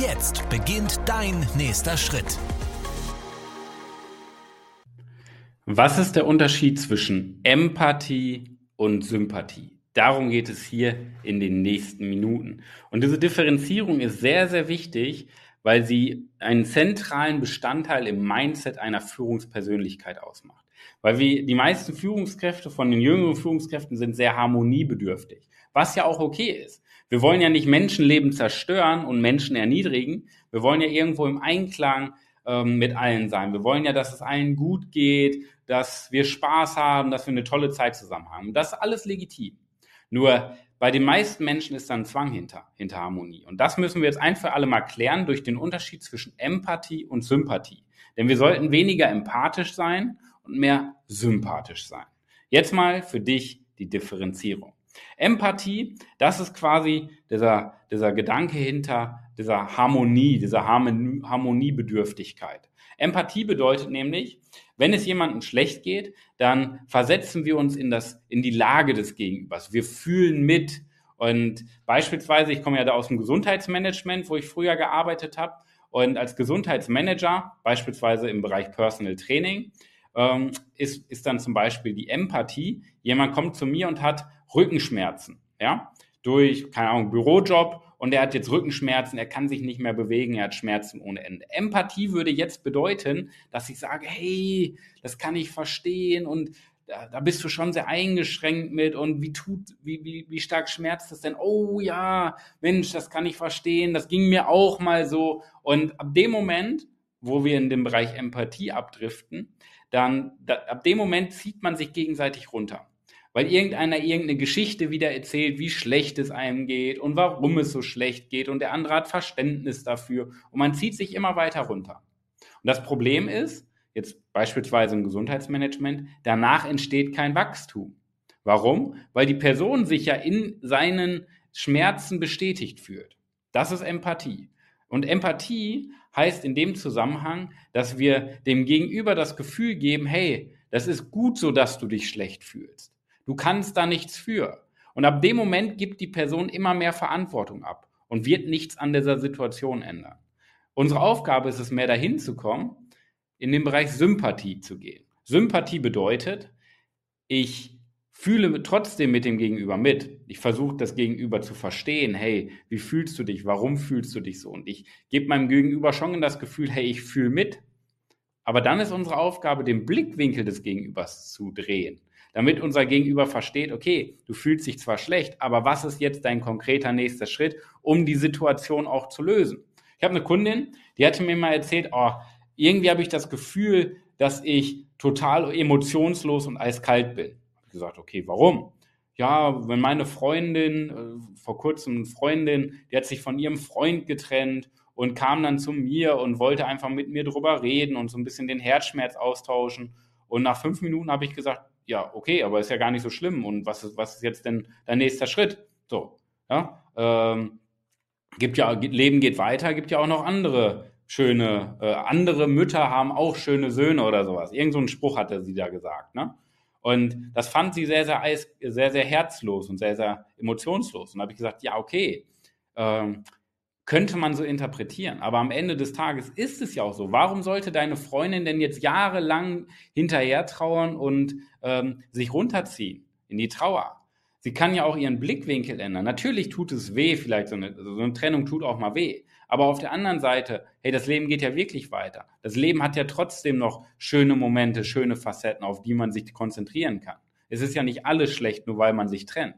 Jetzt beginnt dein nächster Schritt. Was ist der Unterschied zwischen Empathie und Sympathie? Darum geht es hier in den nächsten Minuten. Und diese Differenzierung ist sehr, sehr wichtig, weil sie einen zentralen Bestandteil im Mindset einer Führungspersönlichkeit ausmacht. Weil wir, die meisten Führungskräfte von den jüngeren Führungskräften sind sehr harmoniebedürftig, was ja auch okay ist. Wir wollen ja nicht Menschenleben zerstören und Menschen erniedrigen. Wir wollen ja irgendwo im Einklang ähm, mit allen sein. Wir wollen ja, dass es allen gut geht, dass wir Spaß haben, dass wir eine tolle Zeit zusammen haben. Das ist alles legitim. Nur bei den meisten Menschen ist da ein Zwang hinter, hinter Harmonie. Und das müssen wir jetzt ein für alle mal klären durch den Unterschied zwischen Empathie und Sympathie. Denn wir sollten weniger empathisch sein und mehr sympathisch sein. Jetzt mal für dich die Differenzierung. Empathie, das ist quasi dieser, dieser Gedanke hinter dieser Harmonie, dieser Harmoniebedürftigkeit. Empathie bedeutet nämlich, wenn es jemandem schlecht geht, dann versetzen wir uns in das, in die Lage des Gegenübers. Wir fühlen mit. Und beispielsweise, ich komme ja da aus dem Gesundheitsmanagement, wo ich früher gearbeitet habe. Und als Gesundheitsmanager, beispielsweise im Bereich Personal Training, ähm, ist, ist dann zum Beispiel die Empathie. Jemand kommt zu mir und hat Rückenschmerzen, ja, durch, keine Ahnung, Bürojob und er hat jetzt Rückenschmerzen, er kann sich nicht mehr bewegen, er hat Schmerzen ohne Ende. Empathie würde jetzt bedeuten, dass ich sage, hey, das kann ich verstehen und da, da bist du schon sehr eingeschränkt mit und wie tut, wie, wie, wie stark schmerzt das denn? Oh ja, Mensch, das kann ich verstehen, das ging mir auch mal so. Und ab dem Moment, wo wir in dem Bereich Empathie abdriften, dann da, ab dem Moment zieht man sich gegenseitig runter weil irgendeiner irgendeine Geschichte wieder erzählt, wie schlecht es einem geht und warum es so schlecht geht und der andere hat Verständnis dafür und man zieht sich immer weiter runter. Und das Problem ist, jetzt beispielsweise im Gesundheitsmanagement, danach entsteht kein Wachstum. Warum? Weil die Person sich ja in seinen Schmerzen bestätigt fühlt. Das ist Empathie. Und Empathie heißt in dem Zusammenhang, dass wir dem Gegenüber das Gefühl geben, hey, das ist gut so, dass du dich schlecht fühlst. Du kannst da nichts für. Und ab dem Moment gibt die Person immer mehr Verantwortung ab und wird nichts an dieser Situation ändern. Unsere Aufgabe ist es mehr dahin zu kommen, in den Bereich Sympathie zu gehen. Sympathie bedeutet, ich fühle trotzdem mit dem Gegenüber mit. Ich versuche das Gegenüber zu verstehen. Hey, wie fühlst du dich? Warum fühlst du dich so? Und ich gebe meinem Gegenüber schon das Gefühl, hey, ich fühle mit. Aber dann ist unsere Aufgabe, den Blickwinkel des Gegenübers zu drehen damit unser Gegenüber versteht, okay, du fühlst dich zwar schlecht, aber was ist jetzt dein konkreter nächster Schritt, um die Situation auch zu lösen? Ich habe eine Kundin, die hatte mir mal erzählt, oh, irgendwie habe ich das Gefühl, dass ich total emotionslos und eiskalt bin. Gesagt, okay, warum? Ja, wenn meine Freundin, äh, vor kurzem eine Freundin, die hat sich von ihrem Freund getrennt und kam dann zu mir und wollte einfach mit mir drüber reden und so ein bisschen den Herzschmerz austauschen. Und nach fünf Minuten habe ich gesagt, ja, okay, aber ist ja gar nicht so schlimm. Und was ist, was ist jetzt denn dein nächster Schritt? So, ja, ähm, gibt ja, Leben geht weiter, gibt ja auch noch andere schöne, äh, andere Mütter haben auch schöne Söhne oder sowas. Irgend so einen Spruch hatte sie da gesagt, ne? Und das fand sie sehr, sehr, sehr, sehr herzlos und sehr, sehr emotionslos. Und da habe ich gesagt, ja, okay, ähm, könnte man so interpretieren. Aber am Ende des Tages ist es ja auch so. Warum sollte deine Freundin denn jetzt jahrelang hinterher trauern und ähm, sich runterziehen in die Trauer? Sie kann ja auch ihren Blickwinkel ändern. Natürlich tut es weh, vielleicht so eine, so eine Trennung tut auch mal weh. Aber auf der anderen Seite, hey, das Leben geht ja wirklich weiter. Das Leben hat ja trotzdem noch schöne Momente, schöne Facetten, auf die man sich konzentrieren kann. Es ist ja nicht alles schlecht, nur weil man sich trennt.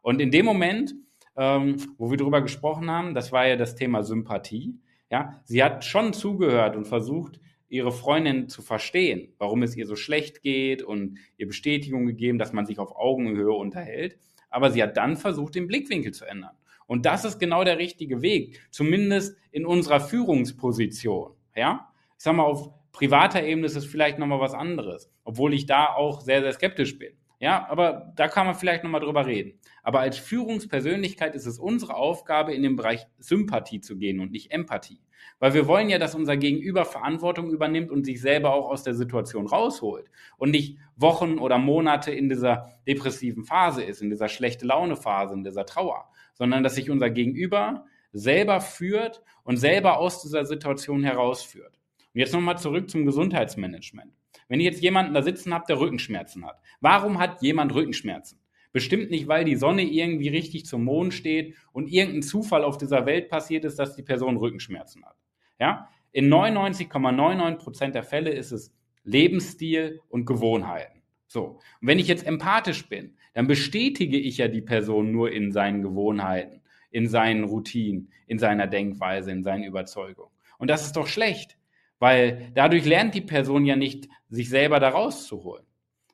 Und in dem Moment, ähm, wo wir darüber gesprochen haben, das war ja das Thema Sympathie. Ja, sie hat schon zugehört und versucht, ihre Freundin zu verstehen, warum es ihr so schlecht geht und ihr Bestätigung gegeben, dass man sich auf Augenhöhe unterhält. Aber sie hat dann versucht, den Blickwinkel zu ändern. Und das ist genau der richtige Weg, zumindest in unserer Führungsposition. Ja, ich sag mal, auf privater Ebene ist es vielleicht nochmal was anderes, obwohl ich da auch sehr, sehr skeptisch bin. Ja, aber da kann man vielleicht nochmal drüber reden. Aber als Führungspersönlichkeit ist es unsere Aufgabe, in den Bereich Sympathie zu gehen und nicht Empathie. Weil wir wollen ja, dass unser Gegenüber Verantwortung übernimmt und sich selber auch aus der Situation rausholt und nicht Wochen oder Monate in dieser depressiven Phase ist, in dieser schlechte Laune Phase, in dieser Trauer, sondern dass sich unser Gegenüber selber führt und selber aus dieser Situation herausführt. Und jetzt nochmal zurück zum Gesundheitsmanagement. Wenn ihr jetzt jemanden da sitzen habt, der Rückenschmerzen hat. Warum hat jemand Rückenschmerzen? Bestimmt nicht, weil die Sonne irgendwie richtig zum Mond steht und irgendein Zufall auf dieser Welt passiert ist, dass die Person Rückenschmerzen hat. Ja? In 99,99 Prozent der Fälle ist es Lebensstil und Gewohnheiten. So. Und wenn ich jetzt empathisch bin, dann bestätige ich ja die Person nur in seinen Gewohnheiten, in seinen Routinen, in seiner Denkweise, in seinen Überzeugungen. Und das ist doch schlecht. Weil dadurch lernt die Person ja nicht, sich selber da rauszuholen.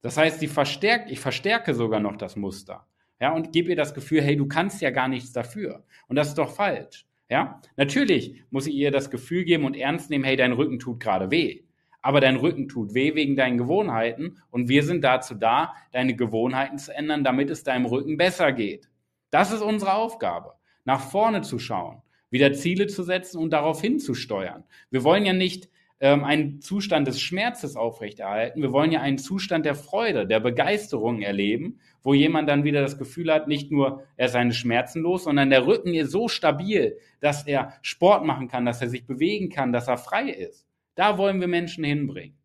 Das heißt, sie verstärkt, ich verstärke sogar noch das Muster. Ja, und gebe ihr das Gefühl, hey, du kannst ja gar nichts dafür. Und das ist doch falsch. Ja, natürlich muss ich ihr das Gefühl geben und ernst nehmen, hey, dein Rücken tut gerade weh. Aber dein Rücken tut weh wegen deinen Gewohnheiten und wir sind dazu da, deine Gewohnheiten zu ändern, damit es deinem Rücken besser geht. Das ist unsere Aufgabe, nach vorne zu schauen, wieder Ziele zu setzen und darauf hinzusteuern. Wir wollen ja nicht ähm, einen Zustand des Schmerzes aufrechterhalten. Wir wollen ja einen Zustand der Freude, der Begeisterung erleben, wo jemand dann wieder das Gefühl hat, nicht nur er ist seine Schmerzen los, sondern der Rücken ist so stabil, dass er Sport machen kann, dass er sich bewegen kann, dass er frei ist. Da wollen wir Menschen hinbringen.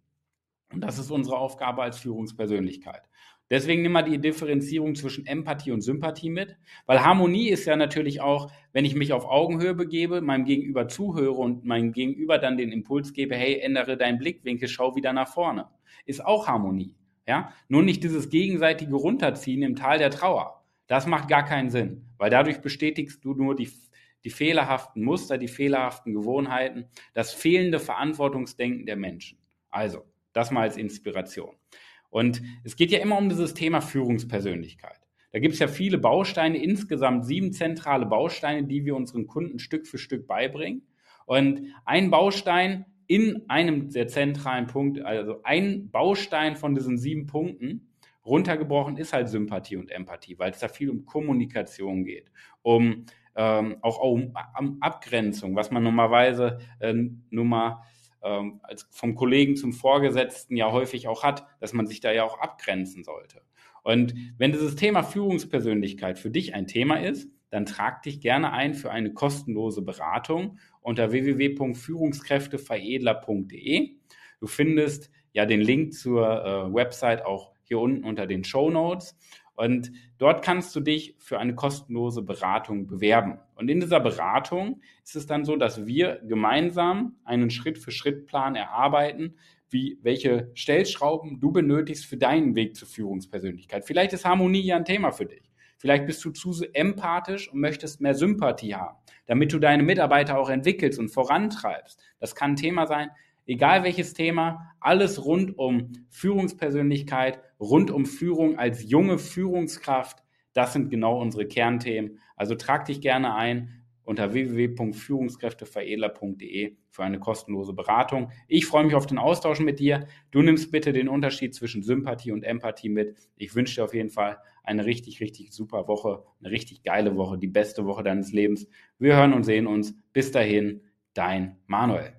Und das ist unsere Aufgabe als Führungspersönlichkeit. Deswegen nimm mal die Differenzierung zwischen Empathie und Sympathie mit, weil Harmonie ist ja natürlich auch, wenn ich mich auf Augenhöhe begebe, meinem Gegenüber zuhöre und meinem Gegenüber dann den Impuls gebe, hey, ändere deinen Blickwinkel, schau wieder nach vorne. Ist auch Harmonie. Ja? Nur nicht dieses gegenseitige Runterziehen im Tal der Trauer. Das macht gar keinen Sinn, weil dadurch bestätigst du nur die, die fehlerhaften Muster, die fehlerhaften Gewohnheiten, das fehlende Verantwortungsdenken der Menschen. Also, das mal als Inspiration. Und es geht ja immer um dieses Thema Führungspersönlichkeit. Da gibt es ja viele Bausteine, insgesamt sieben zentrale Bausteine, die wir unseren Kunden Stück für Stück beibringen. Und ein Baustein in einem der zentralen Punkte, also ein Baustein von diesen sieben Punkten, runtergebrochen ist halt Sympathie und Empathie, weil es da viel um Kommunikation geht, um ähm, auch um, um, Abgrenzung, was man normalerweise äh, nur mal ähm, als vom Kollegen zum Vorgesetzten ja häufig auch hat, dass man sich da ja auch abgrenzen sollte. Und wenn dieses Thema Führungspersönlichkeit für dich ein Thema ist, dann trag dich gerne ein für eine kostenlose Beratung unter www.führungskräfteveredler.de. Du findest ja den Link zur äh, Website auch hier unten unter den Show Notes. Und dort kannst du dich für eine kostenlose Beratung bewerben. Und in dieser Beratung ist es dann so, dass wir gemeinsam einen Schritt-für-Schritt-Plan erarbeiten, wie, welche Stellschrauben du benötigst für deinen Weg zur Führungspersönlichkeit. Vielleicht ist Harmonie ja ein Thema für dich. Vielleicht bist du zu empathisch und möchtest mehr Sympathie haben, damit du deine Mitarbeiter auch entwickelst und vorantreibst. Das kann ein Thema sein egal welches Thema, alles rund um Führungspersönlichkeit, rund um Führung als junge Führungskraft, das sind genau unsere Kernthemen. Also trag dich gerne ein unter www.führungskräfteveredler.de für eine kostenlose Beratung. Ich freue mich auf den Austausch mit dir. Du nimmst bitte den Unterschied zwischen Sympathie und Empathie mit. Ich wünsche dir auf jeden Fall eine richtig, richtig super Woche, eine richtig geile Woche, die beste Woche deines Lebens. Wir hören und sehen uns. Bis dahin, dein Manuel.